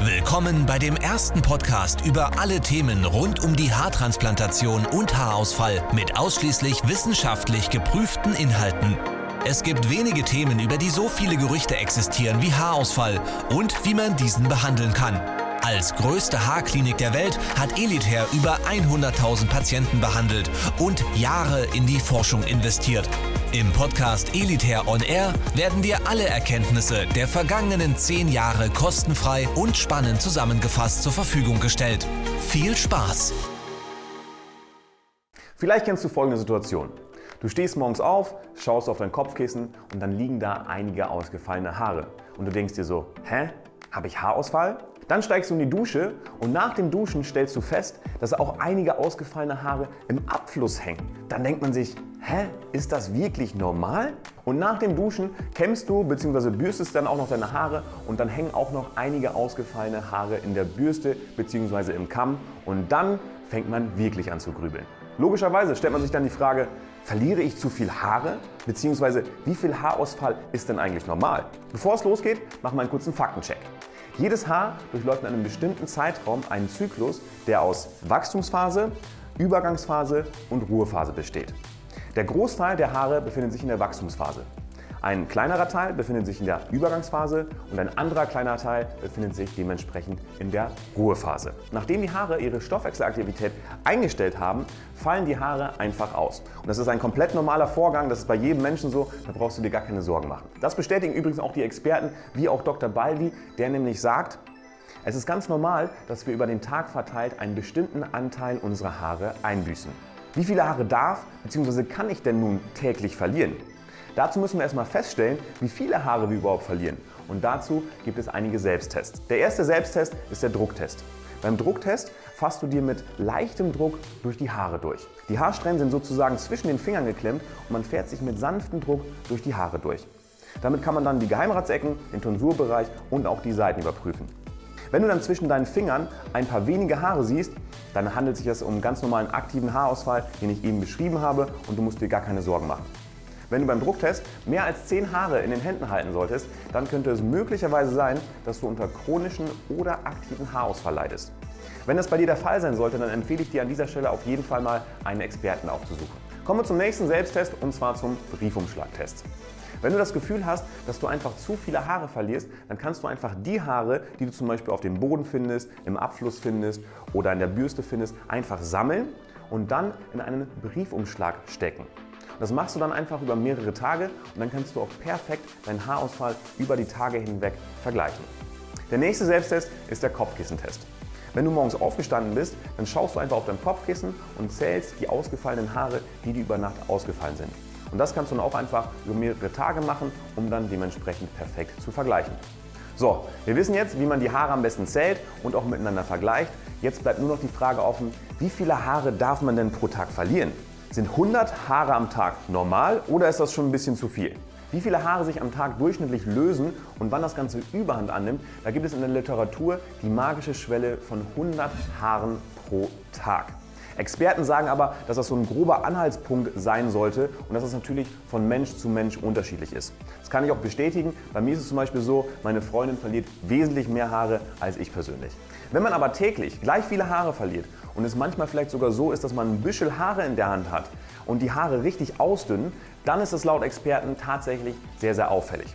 Willkommen bei dem ersten Podcast über alle Themen rund um die Haartransplantation und Haarausfall mit ausschließlich wissenschaftlich geprüften Inhalten. Es gibt wenige Themen, über die so viele Gerüchte existieren wie Haarausfall und wie man diesen behandeln kann. Als größte Haarklinik der Welt hat Elitair über 100.000 Patienten behandelt und Jahre in die Forschung investiert. Im Podcast Elitair On Air werden dir alle Erkenntnisse der vergangenen zehn Jahre kostenfrei und spannend zusammengefasst zur Verfügung gestellt. Viel Spaß! Vielleicht kennst du folgende Situation. Du stehst morgens auf, schaust auf dein Kopfkissen und dann liegen da einige ausgefallene Haare. Und du denkst dir so, hä? Habe ich Haarausfall? Dann steigst du in die Dusche und nach dem Duschen stellst du fest, dass auch einige ausgefallene Haare im Abfluss hängen. Dann denkt man sich, hä, ist das wirklich normal? Und nach dem Duschen kämmst du bzw. bürstest dann auch noch deine Haare und dann hängen auch noch einige ausgefallene Haare in der Bürste bzw. im Kamm und dann fängt man wirklich an zu grübeln. Logischerweise stellt man sich dann die Frage, verliere ich zu viel Haare? Bzw. wie viel Haarausfall ist denn eigentlich normal? Bevor es losgeht, machen wir einen kurzen Faktencheck. Jedes Haar durchläuft in einem bestimmten Zeitraum einen Zyklus, der aus Wachstumsphase, Übergangsphase und Ruhephase besteht. Der Großteil der Haare befindet sich in der Wachstumsphase. Ein kleinerer Teil befindet sich in der Übergangsphase und ein anderer kleiner Teil befindet sich dementsprechend in der Ruhephase. Nachdem die Haare ihre Stoffwechselaktivität eingestellt haben, fallen die Haare einfach aus. Und das ist ein komplett normaler Vorgang, das ist bei jedem Menschen so, da brauchst du dir gar keine Sorgen machen. Das bestätigen übrigens auch die Experten, wie auch Dr. Baldi, der nämlich sagt, es ist ganz normal, dass wir über den Tag verteilt einen bestimmten Anteil unserer Haare einbüßen. Wie viele Haare darf bzw. kann ich denn nun täglich verlieren? Dazu müssen wir erstmal feststellen, wie viele Haare wir überhaupt verlieren. Und dazu gibt es einige Selbsttests. Der erste Selbsttest ist der Drucktest. Beim Drucktest fasst du dir mit leichtem Druck durch die Haare durch. Die Haarsträhnen sind sozusagen zwischen den Fingern geklemmt und man fährt sich mit sanftem Druck durch die Haare durch. Damit kann man dann die Geheimratsecken, den Tonsurbereich und auch die Seiten überprüfen. Wenn du dann zwischen deinen Fingern ein paar wenige Haare siehst, dann handelt sich das um einen ganz normalen aktiven Haarausfall, den ich eben beschrieben habe und du musst dir gar keine Sorgen machen. Wenn du beim Drucktest mehr als 10 Haare in den Händen halten solltest, dann könnte es möglicherweise sein, dass du unter chronischen oder aktiven Haarausfall leidest. Wenn das bei dir der Fall sein sollte, dann empfehle ich dir an dieser Stelle auf jeden Fall mal einen Experten aufzusuchen. Kommen wir zum nächsten Selbsttest und zwar zum Briefumschlagtest. Wenn du das Gefühl hast, dass du einfach zu viele Haare verlierst, dann kannst du einfach die Haare, die du zum Beispiel auf dem Boden findest, im Abfluss findest oder in der Bürste findest, einfach sammeln und dann in einen Briefumschlag stecken. Das machst du dann einfach über mehrere Tage und dann kannst du auch perfekt deinen Haarausfall über die Tage hinweg vergleichen. Der nächste Selbsttest ist der Kopfkissentest. Wenn du morgens aufgestanden bist, dann schaust du einfach auf dein Kopfkissen und zählst die ausgefallenen Haare, die dir über Nacht ausgefallen sind. Und das kannst du dann auch einfach über mehrere Tage machen, um dann dementsprechend perfekt zu vergleichen. So, wir wissen jetzt, wie man die Haare am besten zählt und auch miteinander vergleicht. Jetzt bleibt nur noch die Frage offen, wie viele Haare darf man denn pro Tag verlieren? Sind 100 Haare am Tag normal oder ist das schon ein bisschen zu viel? Wie viele Haare sich am Tag durchschnittlich lösen und wann das Ganze Überhand annimmt, da gibt es in der Literatur die magische Schwelle von 100 Haaren pro Tag. Experten sagen aber, dass das so ein grober Anhaltspunkt sein sollte und dass das natürlich von Mensch zu Mensch unterschiedlich ist. Das kann ich auch bestätigen. Bei mir ist es zum Beispiel so, meine Freundin verliert wesentlich mehr Haare als ich persönlich. Wenn man aber täglich gleich viele Haare verliert und es manchmal vielleicht sogar so ist, dass man ein Büschel Haare in der Hand hat und die Haare richtig ausdünnen, dann ist es laut Experten tatsächlich sehr, sehr auffällig.